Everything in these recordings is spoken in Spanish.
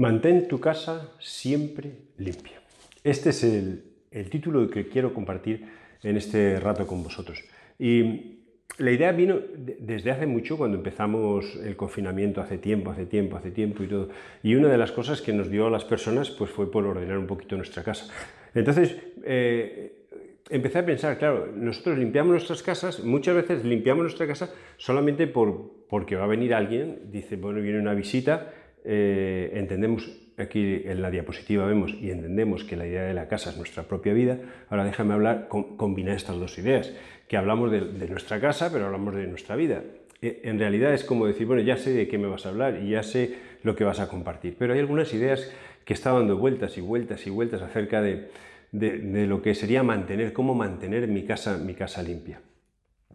Mantén tu casa siempre limpia. Este es el, título que quiero compartir en este rato con vosotros. Y la idea vino desde hace mucho, cuando empezamos el confinamiento, hace tiempo, hace tiempo, hace tiempo y todo. Y una de las cosas que nos dio a las personas pues fue por ordenar un poquito nuestra casa. Entonces, eh, empecé a pensar, claro, nosotros limpiamos nuestras casas, muchas veces limpiamos nuestra casa solamente por, porque va a venir alguien, dice, bueno, viene una visita, eh, entendemos, aquí en la diapositiva vemos y entendemos que la idea de la casa es nuestra propia vida, ahora déjame hablar, combinar estas dos ideas, que hablamos de, nuestra casa, pero hablamos de nuestra vida. E, en realidad es como decir, bueno, ya sé de qué me vas a hablar y ya sé lo que vas a compartir, pero hay algunas ideas que están dando vueltas y vueltas y vueltas acerca de, de lo que sería mantener, cómo mantener mi casa, mi casa limpia.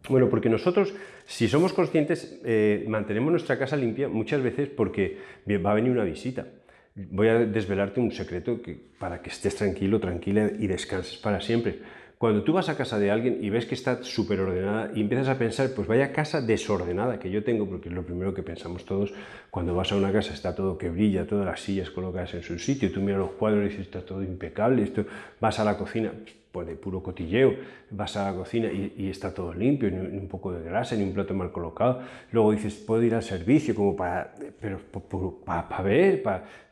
Bueno, porque nosotros, si somos conscientes, eh, mantenemos nuestra casa limpia muchas veces porque va a venir una visita. Voy a desvelarte un secreto para que estés tranquilo, tranquila y descanses para siempre. Cuando tú vas a casa de alguien y ves que está súper ordenada y empiezas a pensar, pues vaya casa desordenada que yo tengo, porque es lo primero que pensamos todos, cuando vas a una casa está todo que brilla, todas las sillas colocadas en su sitio, tú miras los cuadros y dices, está todo impecable, esto, vas a la cocina, pues de puro cotilleo, vas a la cocina y, está todo limpio, ni, un poco de grasa, ni un plato mal colocado, luego dices, puedo ir al servicio, como para, pero para, ver,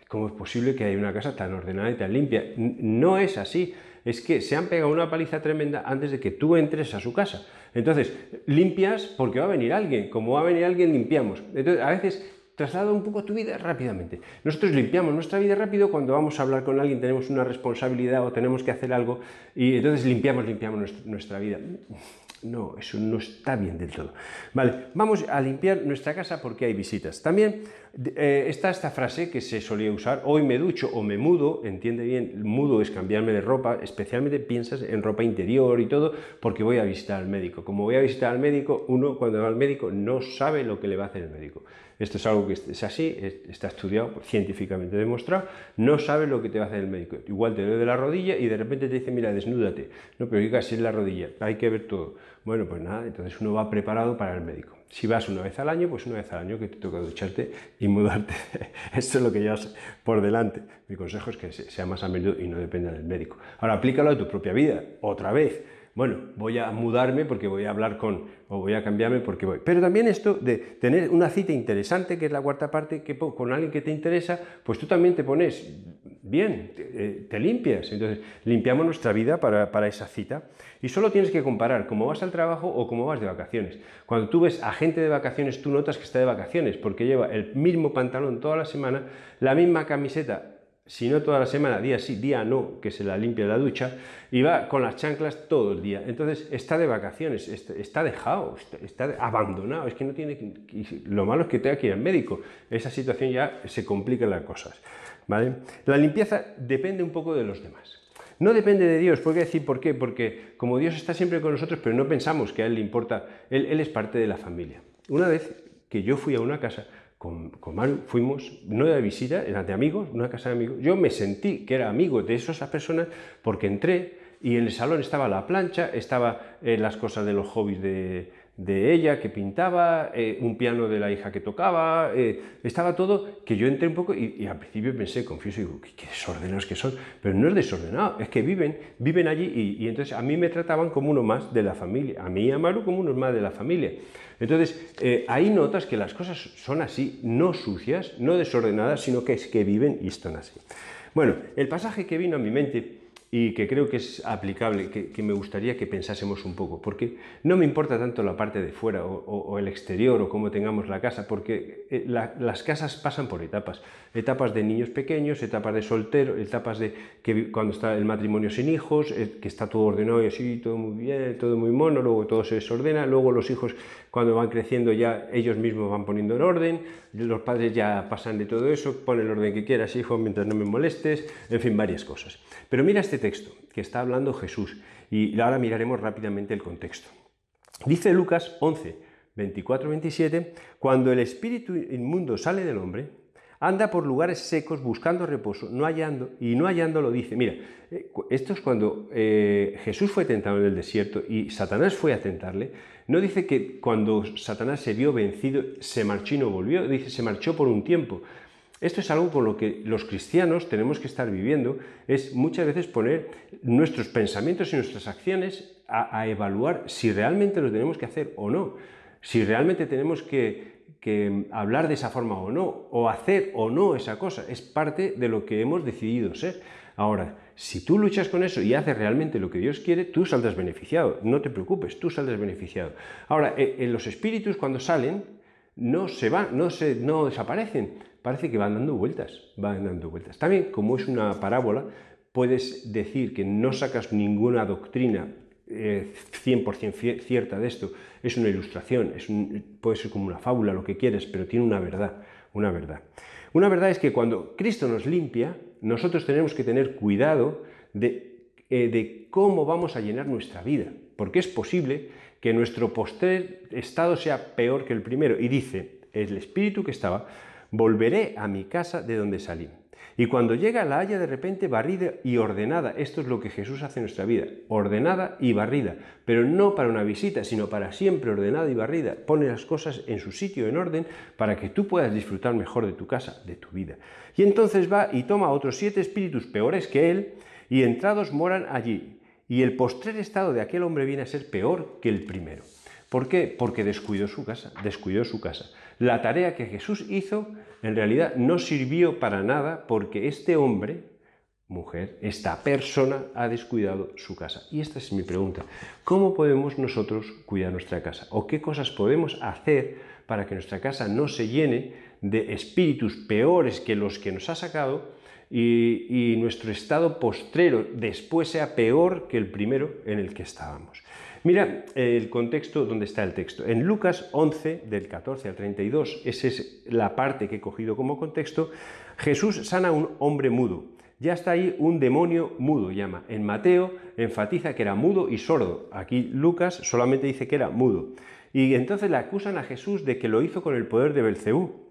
cómo es posible que haya una casa tan ordenada y tan limpia. No es así es que se han pegado una paliza tremenda antes de que tú entres a su casa. Entonces, limpias porque va a venir alguien. Como va a venir alguien, limpiamos. Entonces, a veces traslada un poco tu vida rápidamente. Nosotros limpiamos nuestra vida rápido cuando vamos a hablar con alguien, tenemos una responsabilidad o tenemos que hacer algo y entonces limpiamos, limpiamos nuestra vida. No, eso no está bien del todo. Vale, vamos a limpiar nuestra casa porque hay visitas. También eh, está esta frase que se solía usar, hoy me ducho o me mudo, entiende bien, mudo es cambiarme de ropa, especialmente piensas en ropa interior y todo, porque voy a visitar al médico. Como voy a visitar al médico, uno cuando va al médico no sabe lo que le va a hacer el médico. Esto es algo que es así, está estudiado, científicamente demostrado, no sabe lo que te va a hacer el médico. Igual te duele de la rodilla y de repente te dice, mira, desnúdate. No, pero casi es la rodilla, hay que ver todo. Bueno, pues nada, entonces uno va preparado para el médico. Si vas una vez al año, pues una vez al año que te toca ducharte y mudarte. Esto es lo que llevas por delante. Mi consejo es que sea más a y no dependa del médico. Ahora, aplícalo a tu propia vida, otra vez bueno, voy a mudarme porque voy a hablar con, o voy a cambiarme porque voy. Pero también esto de tener una cita interesante, que es la cuarta parte, que con alguien que te interesa, pues tú también te pones bien, te, eh, limpias. Entonces, limpiamos nuestra vida para, para, esa cita. Y solo tienes que comparar cómo vas al trabajo o cómo vas de vacaciones. Cuando tú ves a gente de vacaciones, tú notas que está de vacaciones, porque lleva el mismo pantalón toda la semana, la misma camiseta si no toda la semana, día sí, día no, que se la limpia la ducha, y va con las chanclas todo el día. Entonces está de vacaciones, está, dejado, está, abandonado, es que no tiene... lo malo es que tenga que ir al médico. Esa situación ya se complican las cosas. ¿vale? La limpieza depende un poco de los demás. No depende de Dios, ¿por decir por qué? Porque como Dios está siempre con nosotros, pero no pensamos que a Él le importa, él es parte de la familia. Una vez que yo fui a una casa, con, con Mario fuimos, no de visita, era de amigos, una casa de amigos. Yo me sentí que era amigo de esas personas porque entré y en el salón estaba la plancha, estaba eh, las cosas de los hobbies de, de ella que pintaba, eh, un piano de la hija que tocaba, eh, estaba todo, que yo entré un poco y, al principio pensé, confieso, digo, qué, desordenados que son, pero no es desordenado, es que viven, viven allí y, entonces a mí me trataban como uno más de la familia, a mí y a Maru como uno más de la familia. Entonces, eh, ahí notas que las cosas son así, no sucias, no desordenadas, sino que es que viven y están así. Bueno, el pasaje que vino a mi mente y que creo que es aplicable, que, me gustaría que pensásemos un poco, porque no me importa tanto la parte de fuera o, el exterior o cómo tengamos la casa, porque eh, las casas pasan por etapas, etapas de niños pequeños, etapas de soltero, etapas de que cuando está el matrimonio sin hijos, eh, que está todo ordenado y así, todo muy bien, todo muy mono, luego todo se desordena, luego los hijos cuando van creciendo ya ellos mismos van poniendo en orden, los padres ya pasan de todo eso, ponen el orden que quieras, hijo, mientras no me molestes, en fin, varias cosas. Pero mira este que está hablando Jesús y ahora miraremos rápidamente el contexto. Dice Lucas 11, 24, 27, cuando el espíritu inmundo sale del hombre, anda por lugares secos buscando reposo, no hallando, y no hallándolo dice, mira, eh, esto es cuando eh, Jesús fue tentado en el desierto y Satanás fue a tentarle, no dice que cuando Satanás se vio vencido se marchó y no volvió, dice se marchó por un tiempo. Esto es algo con lo que los cristianos tenemos que estar viviendo, es muchas veces poner nuestros pensamientos y nuestras acciones a, evaluar si realmente lo tenemos que hacer o no, si realmente tenemos que, hablar de esa forma o no, o hacer o no esa cosa, es parte de lo que hemos decidido ser. Ahora, si tú luchas con eso y haces realmente lo que Dios quiere, tú saldrás beneficiado, no te preocupes, tú saldrás beneficiado. Ahora, en los espíritus cuando salen, no se van, no, se, no desaparecen, parece que van dando vueltas, van dando vueltas. También, como es una parábola, puedes decir que no sacas ninguna doctrina 100% eh, cierta de esto, es una ilustración, es puede ser como una fábula, lo que quieres, pero tiene una verdad, una verdad. Una verdad es que cuando Cristo nos limpia, nosotros tenemos que tener cuidado de, eh, de cómo vamos a llenar nuestra vida, porque es posible que nuestro postrer estado sea peor que el primero. Y dice, el espíritu que estaba, volveré a mi casa de donde salí. Y cuando llega la haya de repente barrida y ordenada. Esto es lo que Jesús hace en nuestra vida, ordenada y barrida, pero no para una visita, sino para siempre ordenada y barrida. Pone las cosas en su sitio, en orden, para que tú puedas disfrutar mejor de tu casa, de tu vida. Y entonces va y toma otros siete espíritus peores que él, y entrados moran allí. Y el postrer estado de aquel hombre viene a ser peor que el primero. ¿Por qué? Porque descuidó su casa, descuidó su casa. La tarea que Jesús hizo en realidad no sirvió para nada porque este hombre, mujer, esta persona ha descuidado su casa. Y esta es mi pregunta. ¿Cómo podemos nosotros cuidar nuestra casa? ¿O qué cosas podemos hacer para que nuestra casa no se llene de espíritus peores que los que nos ha sacado y, nuestro estado postrero después sea peor que el primero en el que estábamos. Mira el contexto donde está el texto. En Lucas 11, del 14 al 32, esa es la parte que he cogido como contexto, Jesús sana a un hombre mudo. Ya está ahí un demonio mudo, llama. En Mateo enfatiza que era mudo y sordo. Aquí Lucas solamente dice que era mudo. Y entonces le acusan a Jesús de que lo hizo con el poder de Belcebú.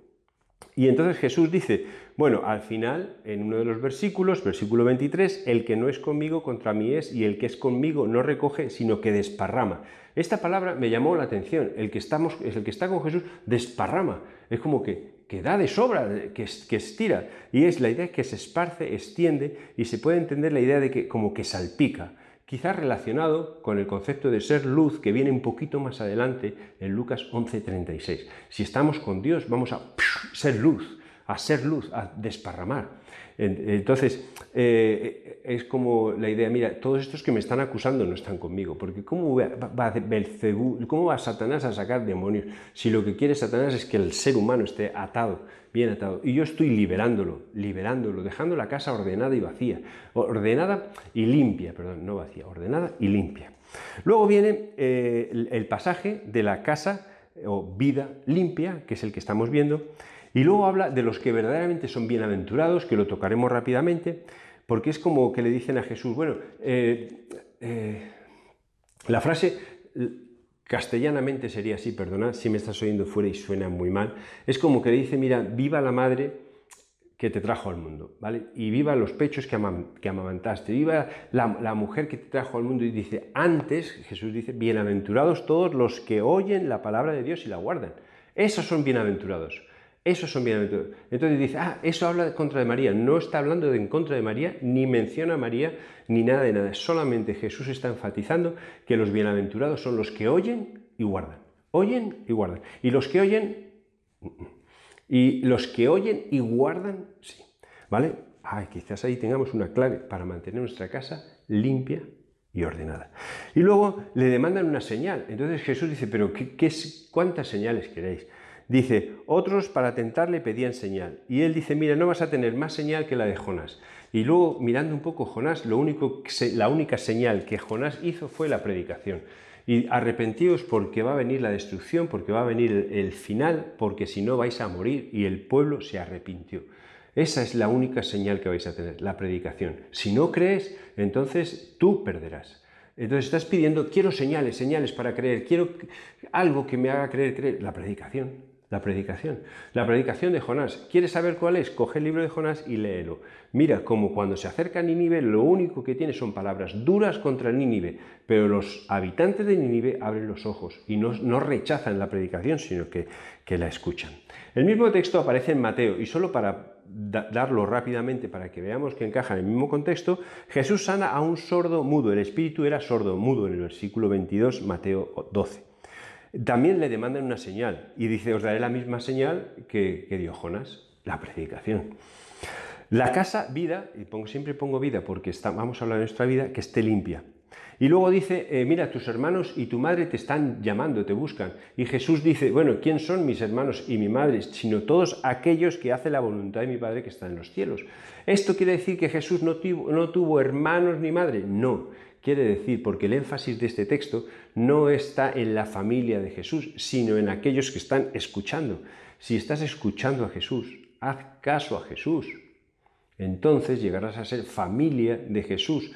Y entonces Jesús dice, bueno, al final, en uno de los versículos, versículo 23, el que no es conmigo contra mí es y el que es conmigo no recoge, sino que desparrama. Esta palabra me llamó la atención, el que, estamos, es el que está con Jesús desparrama, es como que, que da de sobra, que, que estira, y es la idea que se esparce, extiende, y se puede entender la idea de que como que salpica quizás relacionado con el concepto de ser luz que viene un poquito más adelante en Lucas 11:36. Si estamos con Dios, vamos a ser luz, a ser luz, a desparramar. Entonces, eh, es como la idea, mira, todos estos que me están acusando no están conmigo, porque ¿cómo va, ¿cómo va Satanás a sacar demonios si lo que quiere Satanás es que el ser humano esté atado, bien atado? Y yo estoy liberándolo, liberándolo, dejando la casa ordenada y vacía, ordenada y limpia, perdón, no vacía, ordenada y limpia. Luego viene eh, el pasaje de la casa o vida limpia, que es el que estamos viendo, y luego habla de los que verdaderamente son bienaventurados, que lo tocaremos rápidamente, porque es como que le dicen a Jesús, bueno, eh, eh, la frase castellanamente sería así, perdona si me estás oyendo fuera y suena muy mal, es como que le dice, mira, viva la madre que te trajo al mundo, ¿vale? Y viva los pechos que, amamantaste, viva la, la, mujer que te trajo al mundo y dice, antes, Jesús dice, bienaventurados todos los que oyen la palabra de Dios y la guardan. Esos son bienaventurados. Esos son bienaventurados. Entonces dice, ah, eso habla contra de María. No está hablando en contra de María, ni menciona a María, ni nada de nada. Solamente Jesús está enfatizando que los bienaventurados son los que oyen y guardan. Oyen y guardan. Y los que oyen, y los que oyen y guardan, sí. ¿Vale? Ay, quizás ahí tengamos una clave para mantener nuestra casa limpia y ordenada. Y luego le demandan una señal. Entonces Jesús dice, pero ¿qué, qué, ¿cuántas señales queréis? Dice, otros para tentarle pedían señal. Y él dice, mira, no vas a tener más señal que la de Jonás. Y luego, mirando un poco Jonás, lo único, la única señal que Jonás hizo fue la predicación. Y arrepentíos porque va a venir la destrucción, porque va a venir el final, porque si no vais a morir. Y el pueblo se arrepintió. Esa es la única señal que vais a tener, la predicación. Si no crees, entonces tú perderás. Entonces estás pidiendo, quiero señales, señales para creer, quiero algo que me haga creer, creer. La predicación La predicación. La predicación de Jonás. ¿Quieres saber cuál es? Coge el libro de Jonás y léelo. Mira, como cuando se acerca a Nínive, lo único que tiene son palabras duras contra Nínive, pero los habitantes de Nínive abren los ojos y no, no rechazan la predicación, sino que, que la escuchan. El mismo texto aparece en Mateo y solo para darlo rápidamente para que veamos que encaja en el mismo contexto, Jesús sana a un sordo mudo, el espíritu era sordo mudo en el versículo 22, Mateo 12. También le demandan una señal y dice, os daré la misma señal que, dio Jonás, la predicación. La casa, vida, y pongo, siempre pongo vida porque vamos a hablar de nuestra vida, que esté limpia. Y luego dice, eh, mira, tus hermanos y tu madre te están llamando, te buscan. Y Jesús dice, bueno, ¿quién son mis hermanos y mi madre? Sino todos aquellos que hacen la voluntad de mi Padre que está en los cielos. ¿Esto quiere decir que Jesús no no tuvo hermanos ni madre? No. Quiere decir, porque el énfasis de este texto no está en la familia de Jesús, sino en aquellos que están escuchando. Si estás escuchando a Jesús, haz caso a Jesús. Entonces llegarás a ser familia de Jesús.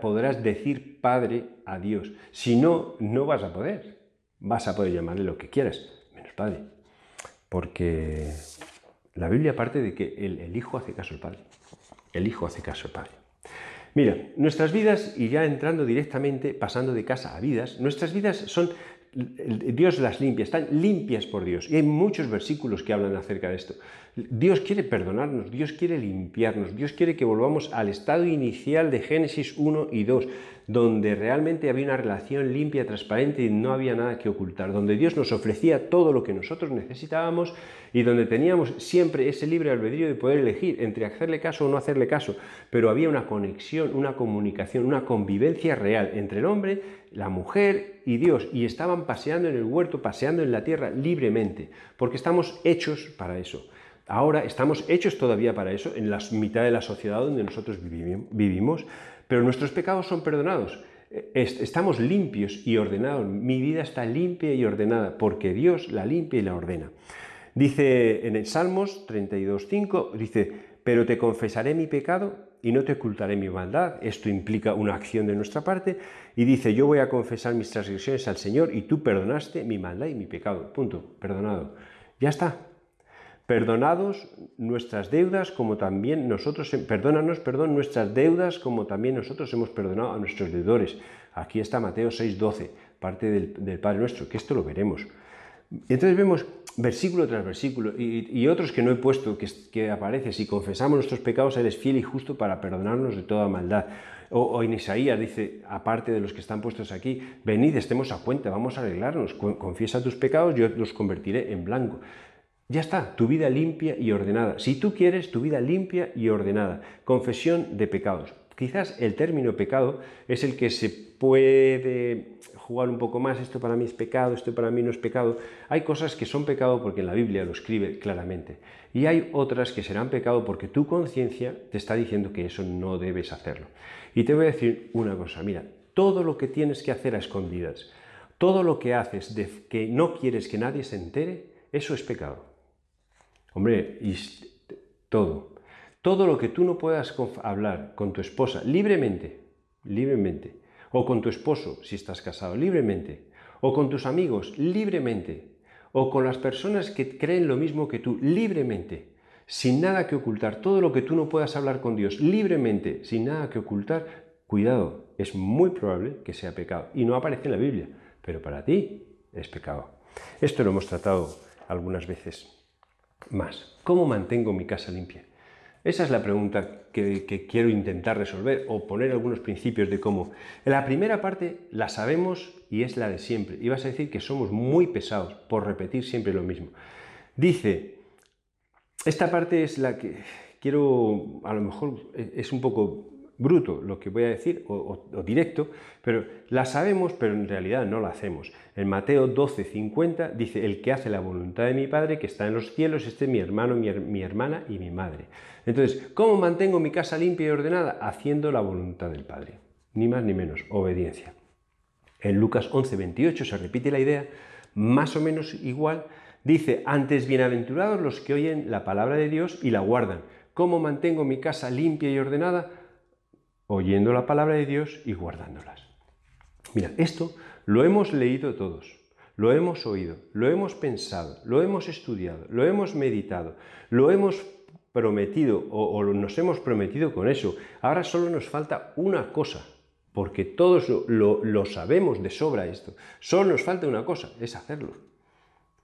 podrás decir Padre a Dios. Si no, no vas a poder. Vas a poder llamarle lo que quieras, menos Padre. Porque la Biblia parte de que el, el Hijo hace caso al Padre. El Hijo hace caso al Padre. Mira, nuestras vidas, y ya entrando directamente, pasando de casa a vidas, nuestras vidas son, Dios las limpia, están limpias por Dios. Y hay muchos versículos que hablan acerca de esto. Dios quiere perdonarnos, Dios quiere limpiarnos, Dios quiere que volvamos al estado inicial de Génesis 1 y 2, donde realmente había una relación limpia, transparente y no había nada que ocultar, donde Dios nos ofrecía todo lo que nosotros necesitábamos y donde teníamos siempre ese libre albedrío de poder elegir entre hacerle caso o no hacerle caso, pero había una conexión, una comunicación, una convivencia real entre el hombre, la mujer y Dios, y estaban paseando en el huerto, paseando en la tierra libremente, porque estamos hechos para eso. Ahora estamos hechos todavía para eso, en la mitad de la sociedad donde nosotros vivimos, pero nuestros pecados son perdonados. Estamos limpios y ordenados. Mi vida está limpia y ordenada porque Dios la limpia y la ordena. Dice en el Salmos 32.5, dice, pero te confesaré mi pecado y no te ocultaré mi maldad. Esto implica una acción de nuestra parte. Y dice, yo voy a confesar mis transgresiones al Señor y tú perdonaste mi maldad y mi pecado. Punto, perdonado. Ya está, Perdonados nuestras deudas como también nosotros, perdónanos, perdón, nuestras deudas como también nosotros hemos perdonado a nuestros deudores. Aquí está Mateo 6:12, parte del, Padre Nuestro, que esto lo veremos. Entonces vemos versículo tras versículo y, otros que no he puesto, que, que, aparece, si confesamos nuestros pecados, Él es fiel y justo para perdonarnos de toda maldad. O, o, en Isaías dice, aparte de los que están puestos aquí, venid, estemos a cuenta, vamos a arreglarnos, confiesa tus pecados, yo los convertiré en blanco. Ya está, tu vida limpia y ordenada. Si tú quieres, tu vida limpia y ordenada. Confesión de pecados. Quizás el término pecado es el que se puede jugar un poco más. Esto para mí es pecado, esto para mí no es pecado. Hay cosas que son pecado porque en la Biblia lo escribe claramente. Y hay otras que serán pecado porque tu conciencia te está diciendo que eso no debes hacerlo. Y te voy a decir una cosa. Mira, todo lo que tienes que hacer a escondidas, todo lo que haces de que no quieres que nadie se entere, eso es pecado. Hombre, y todo. Todo lo que tú no puedas hablar con tu esposa libremente, libremente, o con tu esposo si estás casado libremente, o con tus amigos libremente, o con las personas que creen lo mismo que tú libremente, sin nada que ocultar, todo lo que tú no puedas hablar con Dios libremente, sin nada que ocultar, cuidado, es muy probable que sea pecado. Y no aparece en la Biblia, pero para ti es pecado. Esto lo hemos tratado algunas veces más. ¿Cómo mantengo mi casa limpia? Esa es la pregunta que, quiero intentar resolver o poner algunos principios de cómo. La primera parte la sabemos y es la de siempre. Y vas a decir que somos muy pesados por repetir siempre lo mismo. Dice, esta parte es la que quiero, a lo mejor es un poco bruto lo que voy a decir, o, directo, pero la sabemos, pero en realidad no la hacemos. En Mateo 12, 50 dice, el que hace la voluntad de mi Padre que está en los cielos, este es mi hermano, mi, mi hermana y mi madre. Entonces, ¿cómo mantengo mi casa limpia y ordenada? Haciendo la voluntad del Padre. Ni más ni menos, obediencia. En Lucas 11, 28 se repite la idea, más o menos igual, dice, antes bienaventurados los que oyen la palabra de Dios y la guardan. ¿Cómo mantengo mi casa limpia y ordenada? Oyendo la palabra de Dios y guardándolas. Mira, esto lo hemos leído todos, lo hemos oído, lo hemos pensado, lo hemos estudiado, lo hemos meditado, lo hemos prometido o, nos hemos prometido con eso. Ahora solo nos falta una cosa, porque todos lo, sabemos de sobra esto. Solo nos falta una cosa, es hacerlo.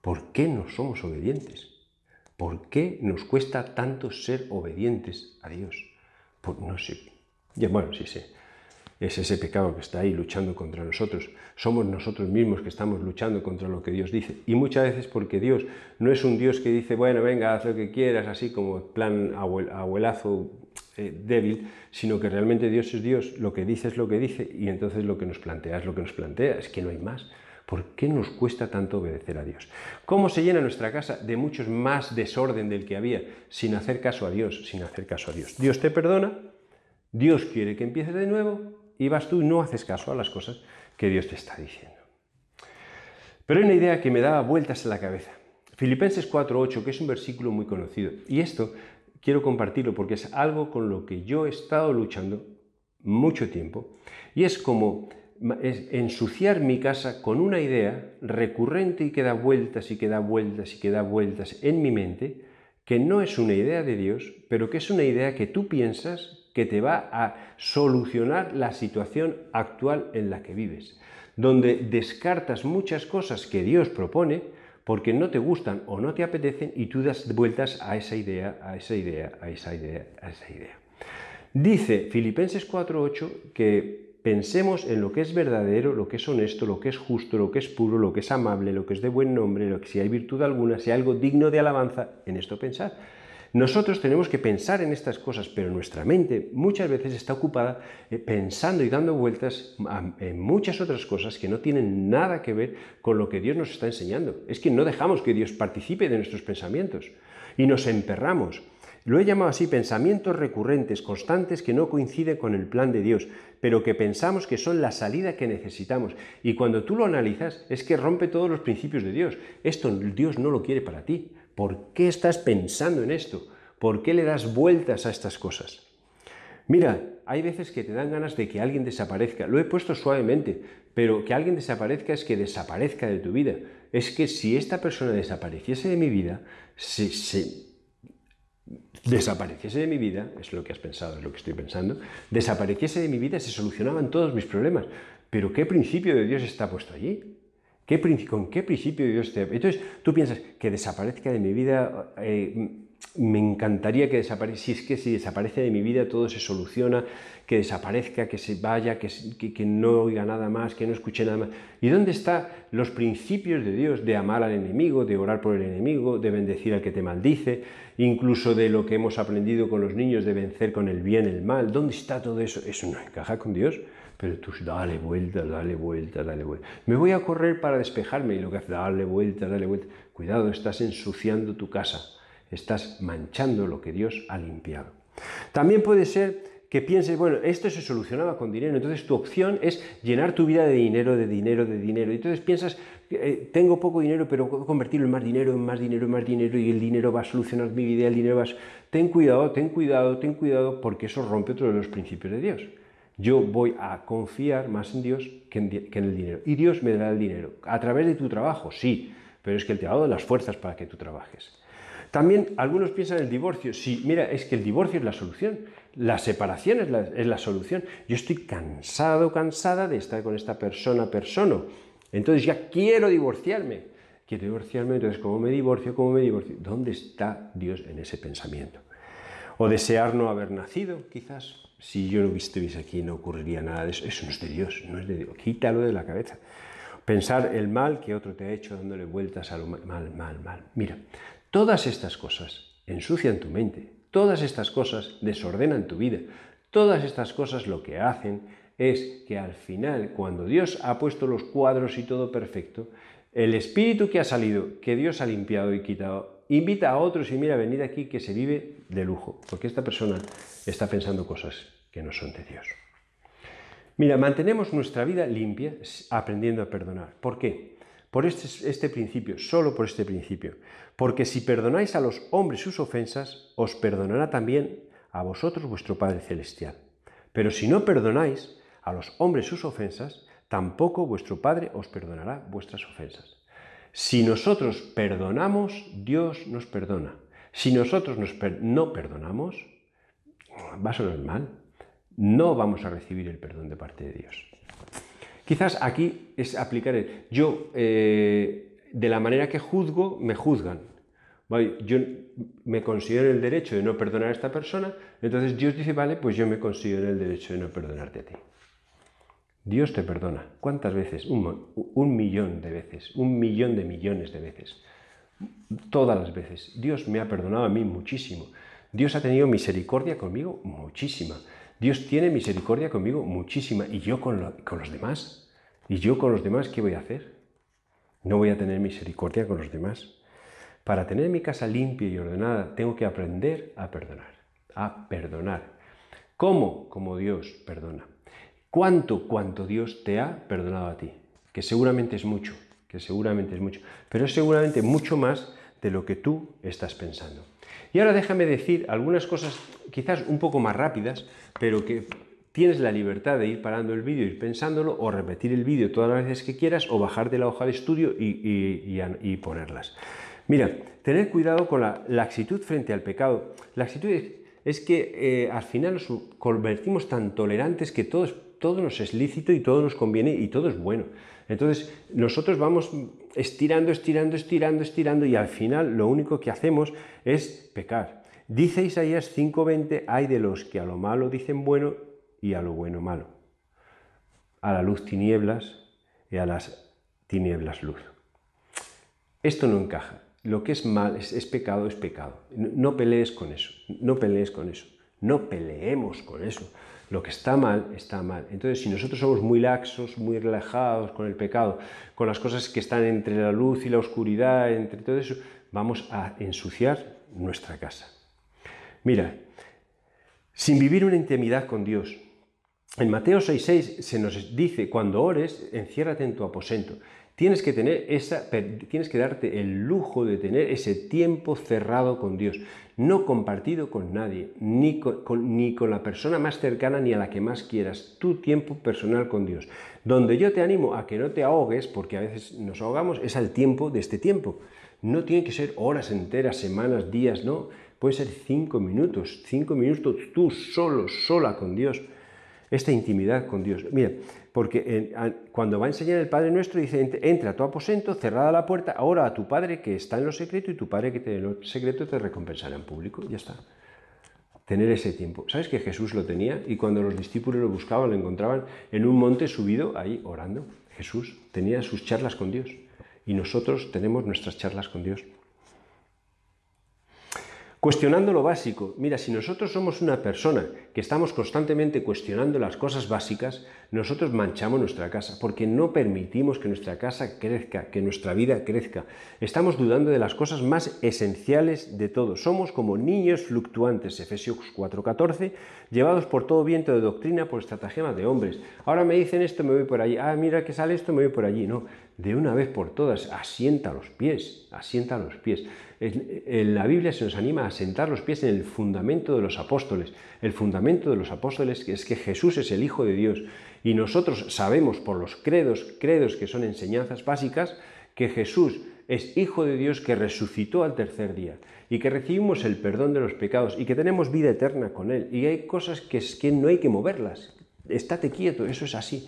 ¿Por qué no somos obedientes? ¿Por qué nos cuesta tanto ser obedientes a Dios? Pues no sé. Ya, bueno, sí sé es ese pecado que está ahí luchando contra nosotros. Somos nosotros mismos que estamos luchando contra lo que Dios dice. Y muchas veces porque Dios no es un Dios que dice, bueno, venga, haz lo que quieras, así como plan abuelazo eh, débil, sino que realmente Dios es Dios, lo que dice es lo que dice, y entonces lo que nos plantea es lo que nos plantea, es que no hay más. ¿Por qué nos cuesta tanto obedecer a Dios? ¿Cómo se llena nuestra casa de muchos más desorden del que había sin hacer caso a Dios, sin hacer caso a Dios? Dios te perdona, Dios quiere que empieces de nuevo, y vas tú y no haces caso a las cosas que Dios te está diciendo. Pero hay una idea que me daba vueltas en la cabeza. Filipenses 4.8, que es un versículo muy conocido. Y esto quiero compartirlo porque es algo con lo que yo he estado luchando mucho tiempo. Y es como ensuciar mi casa con una idea recurrente y que da vueltas y que da vueltas y que da vueltas en mi mente, que no es una idea de Dios, pero que es una idea que tú piensas que te va a solucionar la situación actual en la que vives, donde descartas muchas cosas que Dios propone porque no te gustan o no te apetecen y tú das vueltas a esa idea, a esa idea, a esa idea, a esa idea. Dice Filipenses 4:8 que pensemos en lo que es verdadero, lo que es honesto, lo que es justo, lo que es puro, lo que es amable, lo que es de buen nombre, lo que si hay virtud alguna, si hay algo digno de alabanza, en esto pensar. Nosotros tenemos que pensar en estas cosas, pero nuestra mente muchas veces está ocupada eh, pensando y dando vueltas en muchas otras cosas que no tienen nada que ver con lo que Dios nos está enseñando. Es que no dejamos que Dios participe de nuestros pensamientos y nos emperramos. Lo he llamado así pensamientos recurrentes, constantes, que no coinciden con el plan de Dios, pero que pensamos que son la salida que necesitamos. Y cuando tú lo analizas, es que rompe todos los principios de Dios. Esto Dios no lo quiere para ti. ¿Por qué estás pensando en esto? ¿Por qué le das vueltas a estas cosas? Mira, hay veces que te dan ganas de que alguien desaparezca. Lo he puesto suavemente, pero que alguien desaparezca es que desaparezca de tu vida. Es que si esta persona desapareciese de mi vida, si, desapareciese de mi vida, es lo que has pensado, es lo que estoy pensando, desapareciese de mi vida, se solucionaban todos mis problemas. Pero ¿qué principio de Dios está puesto allí? ¿Qué, ¿Con qué principio de Dios te... Entonces tú piensas que desaparezca de mi vida, eh, me encantaría que desaparezca, si es que si desaparece de mi vida todo se soluciona, que desaparezca, que se vaya, que, que, no oiga nada más, que no escuche nada más. ¿Y dónde están los principios de Dios de amar al enemigo, de orar por el enemigo, de bendecir al que te maldice, incluso de lo que hemos aprendido con los niños de vencer con el bien el mal? ¿Dónde está todo eso? ¿Eso no encaja con Dios? pero tú dale vuelta, dale vuelta, dale vuelta. Me voy a correr para despejarme y lo que hace, dale vuelta, dale vuelta. Cuidado, estás ensuciando tu casa, estás manchando lo que Dios ha limpiado. También puede ser que pienses, bueno, esto se solucionaba con dinero, entonces tu opción es llenar tu vida de dinero, de dinero, de dinero. Y entonces piensas, eh, tengo poco dinero, pero puedo convertirlo en más dinero, en más dinero, en más dinero, y el dinero va a solucionar mi vida, el dinero va a... Ten cuidado, ten cuidado, ten cuidado, porque eso rompe otro de los principios de Dios. Yo voy a confiar más en Dios que en, el dinero. Y Dios me dará el dinero. ¿A través de tu trabajo? Sí, pero es que Él te ha dado las fuerzas para que tú trabajes. También algunos piensan en el divorcio. Sí, mira, es que el divorcio es la solución. La separación es la, es la solución. Yo estoy cansado, cansada de estar con esta persona, persona. Entonces ya quiero divorciarme. Quiero divorciarme, entonces ¿cómo me divorcio? ¿Cómo me divorcio? ¿Dónde está Dios en ese pensamiento? O desear no haber nacido, quizás si yo no estuviese aquí no ocurriría nada de eso. Eso no es de Dios, no es de Dios. Quítalo de la cabeza. Pensar el mal que otro te ha hecho dándole vueltas a lo mal, mal, mal. Mira, todas estas cosas ensucian tu mente, todas estas cosas desordenan tu vida, todas estas cosas lo que hacen es que al final, cuando Dios ha puesto los cuadros y todo perfecto, el espíritu que ha salido, que Dios ha limpiado y quitado, invita a otros y mira, venid aquí que se vive de lujo, porque esta persona está pensando cosas que no son de Dios. Mira, mantenemos nuestra vida limpia aprendiendo a perdonar. ¿Por qué? Por este, este, principio, solo por este principio. Porque si perdonáis a los hombres sus ofensas, os perdonará también a vosotros vuestro Padre Celestial. Pero si no perdonáis a los hombres sus ofensas, tampoco vuestro Padre os perdonará vuestras ofensas. Si nosotros perdonamos, Dios nos perdona. Si nosotros no perdonamos, va a sonar mal. No vamos a recibir el perdón de parte de Dios. Quizás aquí es aplicar el yo, eh, de la manera que juzgo, me juzgan. Yo me considero el derecho de no perdonar a esta persona, entonces Dios dice, vale, pues yo me considero el derecho de no perdonarte a ti. Dios te perdona. ¿Cuántas veces? Un, un, millón de veces, un millón de millones de veces. Todas las veces. Dios me ha perdonado a mí muchísimo. Dios ha tenido misericordia conmigo muchísima. Dios tiene misericordia conmigo muchísima. ¿Y yo con, los demás? ¿Y yo con los demás qué voy a hacer? No voy a tener misericordia con los demás. Para tener mi casa limpia y ordenada, tengo que aprender a perdonar. A perdonar. ¿Cómo? Como Dios perdona. ¿Cuánto, cuánto Dios te ha perdonado a ti? Que seguramente es mucho, que seguramente es mucho, pero es seguramente mucho más de lo que tú estás pensando. Y ahora déjame decir algunas cosas quizás un poco más rápidas, pero que tienes la libertad de ir parando el vídeo, ir pensándolo, o repetir el vídeo todas las veces que quieras, o bajar de la hoja de estudio y ponerlas. Mira, tener cuidado con la laxitud frente al pecado. La laxitud es, que eh, al final nos convertimos tan tolerantes que todo, todo nos es lícito y todo nos conviene y todo es bueno. Entonces nosotros vamos estirando, estirando, estirando, estirando y al final lo único que hacemos es pecar. Dice Isaías 5:20, hay de los que a lo malo dicen bueno y a lo bueno malo. A la luz tinieblas y a las tinieblas luz. Esto no encaja lo que es mal, es, pecado, es pecado. No, pelees con eso, no pelees con eso, no peleemos con eso. Lo que está mal, está mal. Entonces, si nosotros somos muy laxos, muy relajados con el pecado, con las cosas que están entre la luz y la oscuridad, entre todo eso, vamos a ensuciar nuestra casa. Mira, sin vivir una intimidad con Dios. En Mateo 6.6 se nos dice, cuando ores, enciérrate en tu aposento. Tienes que, tener esa, tienes que darte el lujo de tener ese tiempo cerrado con Dios, no compartido con nadie, ni con, ni con la persona más cercana ni a la que más quieras, tu tiempo personal con Dios. Donde yo te animo a que no te ahogues, porque a veces nos ahogamos, es al tiempo de este tiempo. No tiene que ser horas enteras, semanas, días, no. Puede ser cinco minutos, cinco minutos tú solo, sola con Dios. Esta intimidad con Dios. Mira, porque cuando va a enseñar el Padre Nuestro dice, entra a tu aposento, cerrada la puerta, ahora a tu Padre que está en lo secreto y tu Padre que te en lo secreto te recompensará en público. Ya está. Tener ese tiempo. ¿Sabes que Jesús lo tenía? Y cuando los discípulos lo buscaban, lo encontraban en un monte subido, ahí orando. Jesús tenía sus charlas con Dios. Y nosotros tenemos nuestras charlas con Dios. Cuestionando lo básico. Mira, si nosotros somos una persona que estamos constantemente cuestionando las cosas básicas, nosotros manchamos nuestra casa, porque no permitimos que nuestra casa crezca, que nuestra vida crezca. Estamos dudando de las cosas más esenciales de todo. Somos como niños fluctuantes, Efesios 4:14, llevados por todo viento de doctrina, por estratagema de hombres. Ahora me dicen esto, me voy por allí. Ah, mira que sale esto, me voy por allí. No, de una vez por todas, asienta los pies, asienta los pies. En la Biblia se nos anima a sentar los pies en el fundamento de los apóstoles. El fundamento de los apóstoles es que Jesús es el Hijo de Dios y nosotros sabemos por los credos, credos que son enseñanzas básicas, que Jesús es Hijo de Dios que resucitó al tercer día y que recibimos el perdón de los pecados y que tenemos vida eterna con Él. Y hay cosas que, es que no hay que moverlas. Estate quieto, eso es así.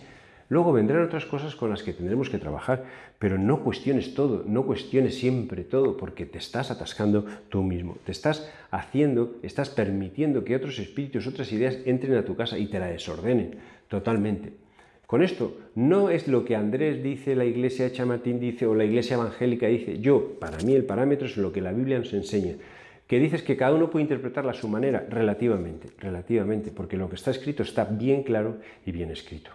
Luego vendrán otras cosas con las que tendremos que trabajar, pero no cuestiones todo, no cuestiones siempre todo, porque te estás atascando tú mismo, te estás haciendo, estás permitiendo que otros espíritus, otras ideas entren a tu casa y te la desordenen totalmente. Con esto no es lo que Andrés dice, la iglesia Chamatín dice o la iglesia evangélica dice. Yo, para mí el parámetro es lo que la Biblia nos enseña. Que dices que cada uno puede interpretarla a su manera, relativamente, relativamente, porque lo que está escrito está bien claro y bien escrito.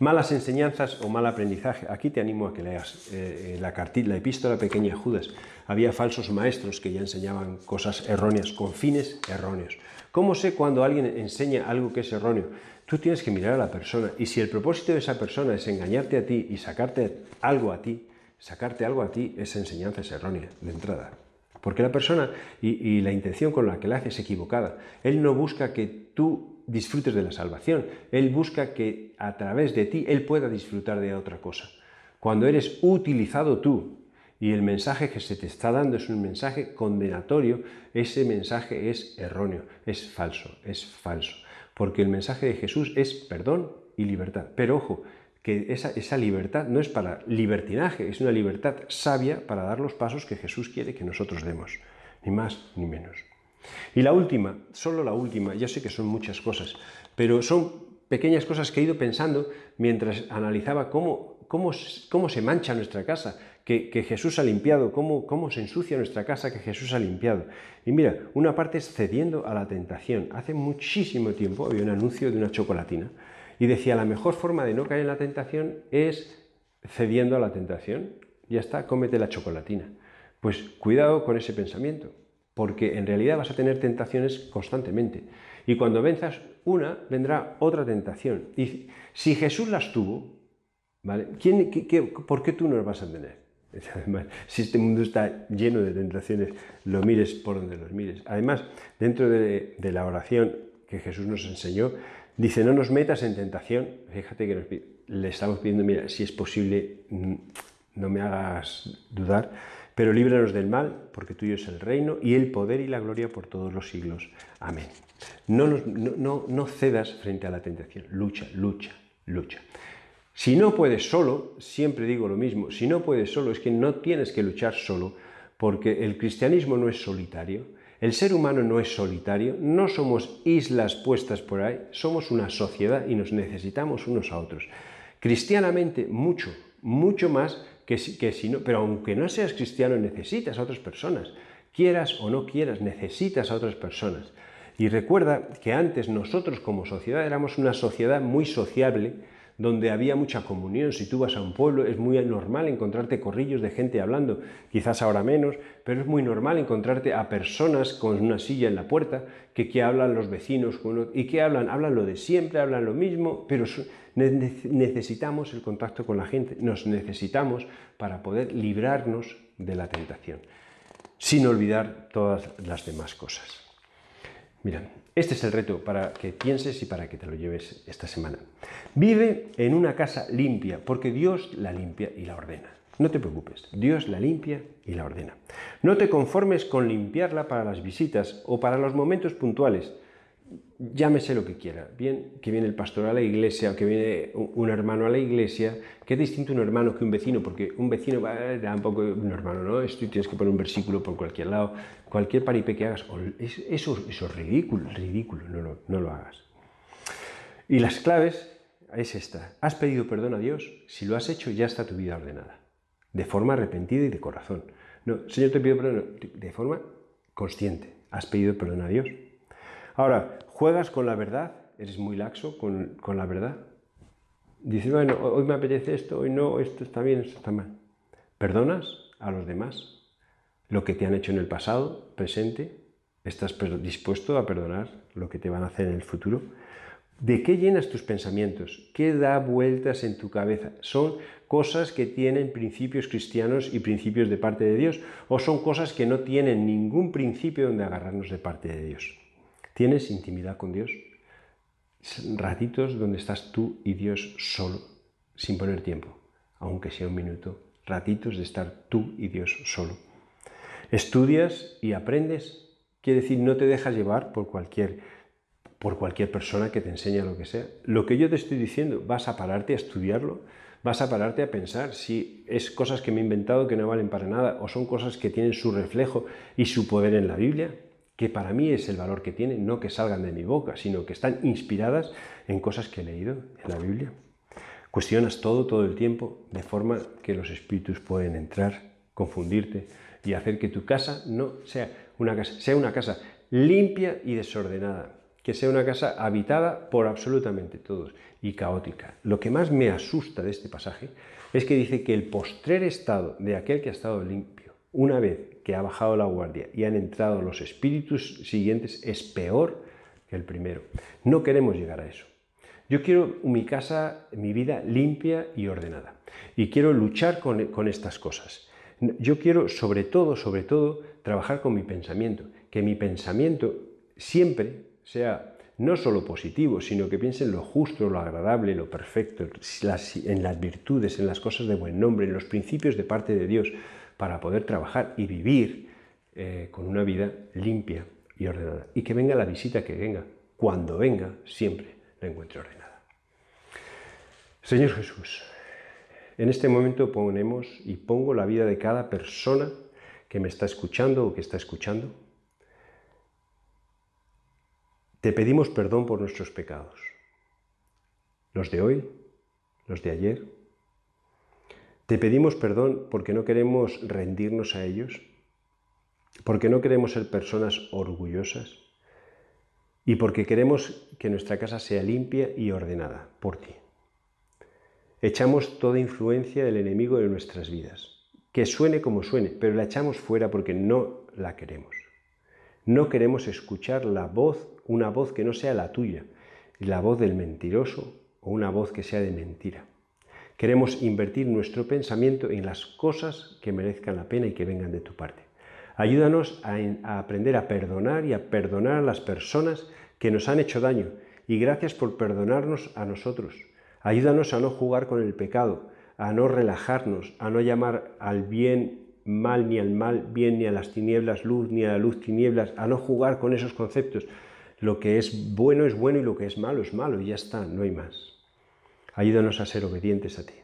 Malas enseñanzas o mal aprendizaje. Aquí te animo a que leas eh, la, la epístola pequeña de Judas. Había falsos maestros que ya enseñaban cosas erróneas, con fines erróneos. ¿Cómo sé cuando alguien enseña algo que es erróneo? Tú tienes que mirar a la persona y si el propósito de esa persona es engañarte a ti y sacarte algo a ti, sacarte algo a ti, esa enseñanza es errónea de entrada. Porque la persona y, y la intención con la que la hace es equivocada. Él no busca que tú disfrutes de la salvación. Él busca que a través de ti Él pueda disfrutar de otra cosa. Cuando eres utilizado tú y el mensaje que se te está dando es un mensaje condenatorio, ese mensaje es erróneo, es falso, es falso. Porque el mensaje de Jesús es perdón y libertad. Pero ojo, que esa, esa, libertad no es para libertinaje, es una libertad sabia para dar los pasos que Jesús quiere que nosotros demos, ni más ni menos. Y la última, solo la última, ya sé que son muchas cosas, pero son pequeñas cosas que he ido pensando mientras analizaba cómo, cómo, cómo se mancha nuestra casa, que, Jesús ha limpiado, cómo, cómo se ensucia nuestra casa que Jesús ha limpiado. Y mira, una parte es cediendo a la tentación. Hace muchísimo tiempo había un anuncio de una chocolatina y decía, la mejor forma de no caer en la tentación es cediendo a la tentación. Ya está, cómete la chocolatina. Pues cuidado con ese pensamiento, porque en realidad vas a tener tentaciones constantemente. Y cuando venzas una, vendrá otra tentación. Y si Jesús las tuvo, ¿vale? ¿Quién, por qué tú no las vas a tener? si este mundo está lleno de tentaciones, lo mires por donde los mires. Además, dentro de, la oración que Jesús nos enseñó, dice, no nos metas en tentación. Fíjate que le estamos pidiendo, mira, si es posible, mm, no me hagas dudar pero líbranos del mal, porque tuyo es el reino y el poder y la gloria por todos los siglos. Amén. No, no, cedas frente a la tentación, lucha, lucha, lucha. Si no puedes solo, siempre digo lo mismo, si no puedes solo es que no tienes que luchar solo, porque el cristianismo no es solitario, el ser humano no es solitario, no somos islas puestas por ahí, somos una sociedad y nos necesitamos unos a otros. Cristianamente mucho, mucho más que si, no, pero aunque no seas cristiano necesitas a otras personas, quieras o no quieras, necesitas a otras personas. Y recuerda que antes nosotros como sociedad éramos una sociedad muy sociable, donde había mucha comunión. Si tú vas a un pueblo es muy normal encontrarte corrillos de gente hablando, quizás ahora menos, pero es muy normal encontrarte a personas con una silla en la puerta que, que hablan los vecinos y que hablan, hablan lo de siempre, hablan lo mismo, pero necesitamos el contacto con la gente, nos necesitamos para poder librarnos de la tentación, sin olvidar todas las demás cosas. Mira, este es el reto para que pienses y para que te lo lleves esta semana. Vive en una casa limpia, porque Dios la limpia y la ordena. No te preocupes, Dios la limpia y la ordena. No te conformes con limpiarla para las visitas o para los momentos puntuales llámese lo que quiera, bien que viene el pastor a la iglesia o que viene un hermano a la iglesia, que es distinto un hermano que un vecino, porque un vecino va a un hermano, ¿no? Esto tienes que poner un versículo por cualquier lado, cualquier paripé que hagas, eso, es ridículo, ridículo, no no lo hagas. Y las claves es esta, has pedido perdón a Dios, si lo has hecho ya está tu vida ordenada, de forma arrepentida y de corazón. No, Señor, te pido perdón, de forma consciente, has pedido perdón a Dios. Ahora, ¿juegas con la verdad? ¿Eres muy laxo con, la verdad? Dices, bueno, hoy me apetece esto, hoy no, esto está bien, esto está mal. ¿Perdonas a los demás lo que te han hecho en el pasado, presente? ¿Estás dispuesto a perdonar lo que te van a hacer en el futuro? ¿De qué llenas tus pensamientos? ¿Qué da vueltas en tu cabeza? ¿Son cosas que tienen principios cristianos y principios de parte de Dios? ¿O son cosas que no tienen ningún principio donde agarrarnos de parte de Dios? ¿Tienes intimidad con Dios? Ratitos donde estás tú y Dios solo, sin poner tiempo, aunque sea un minuto. Ratitos de estar tú y Dios solo. Estudias y aprendes. Quiere decir, no te dejas llevar por cualquier, por cualquier persona que te enseñe lo que sea. Lo que yo te estoy diciendo, vas a pararte a estudiarlo, vas a pararte a pensar si es cosas que me he inventado que no valen para nada o son cosas que tienen su reflejo y su poder en la Biblia que para mí es el valor que tienen, no que salgan de mi boca, sino que están inspiradas en cosas que he leído en la Biblia. Cuestionas todo, todo el tiempo, de forma que los espíritus pueden entrar, confundirte y hacer que tu casa no sea una casa, sea una casa limpia y desordenada, que sea una casa habitada por absolutamente todos y caótica. Lo que más me asusta de este pasaje es que dice que el postrer estado de aquel que ha estado limpio, una vez que ha bajado la guardia y han entrado los espíritus siguientes es peor que el primero. No queremos llegar a eso. Yo quiero mi casa, mi vida limpia y ordenada. Y quiero luchar con, con estas cosas. Yo quiero, sobre todo, sobre todo, trabajar con mi pensamiento. Que mi pensamiento siempre sea no solo positivo, sino que piense en lo justo, lo agradable, lo perfecto, en las virtudes, en las cosas de buen nombre, en los principios de parte de Dios, para poder trabajar y vivir eh, con una vida limpia y ordenada. Y que venga la visita que venga, cuando venga, siempre la encuentre ordenada. Señor Jesús, en este momento ponemos y pongo la vida de cada persona que me está escuchando o que está escuchando. Te pedimos perdón por nuestros pecados, los de hoy, los de ayer. Te pedimos perdón porque no queremos rendirnos a ellos, porque no queremos ser personas orgullosas y porque queremos que nuestra casa sea limpia y ordenada por ti. Echamos toda influencia del enemigo de nuestras vidas, que suene como suene, pero la echamos fuera porque no la queremos. No queremos escuchar la voz, una voz que no sea la tuya, la voz del mentiroso o una voz que sea de mentira. Queremos invertir nuestro pensamiento en las cosas que merezcan la pena y que vengan de tu parte. Ayúdanos a, aprender a perdonar y a perdonar a las personas que nos han hecho daño. Y gracias por perdonarnos a nosotros. Ayúdanos a no jugar con el pecado, a no relajarnos, a no llamar al bien mal ni al mal bien, ni a las tinieblas luz, ni a la luz tinieblas, a no jugar con esos conceptos. Lo que es bueno es bueno y lo que es malo es malo y ya está, no hay más. Ayúdanos a ser obedientes a ti.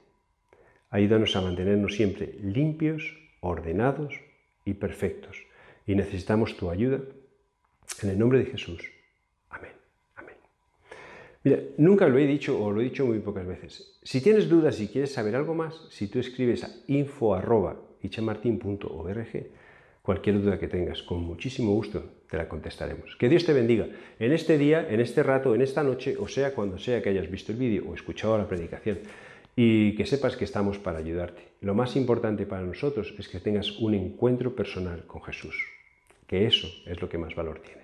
Ayúdanos a mantenernos siempre limpios, ordenados, y perfectos. Y necesitamos tu ayuda. En el nombre de Jesús. Amén. Amén. Mira, nunca lo he dicho o lo he dicho muy pocas veces. Si tienes dudas y quieres saber algo más, si tú escribes a info.ichamartin.org, cualquier duda que tengas, con muchísimo gusto te la contestaremos. Que Dios te bendiga en este día, en este rato, en esta noche, o sea, cuando sea que hayas visto el vídeo o escuchado la predicación y que sepas que estamos para ayudarte. Lo más importante para nosotros es que tengas un encuentro personal con Jesús, que eso es lo que más valor tiene.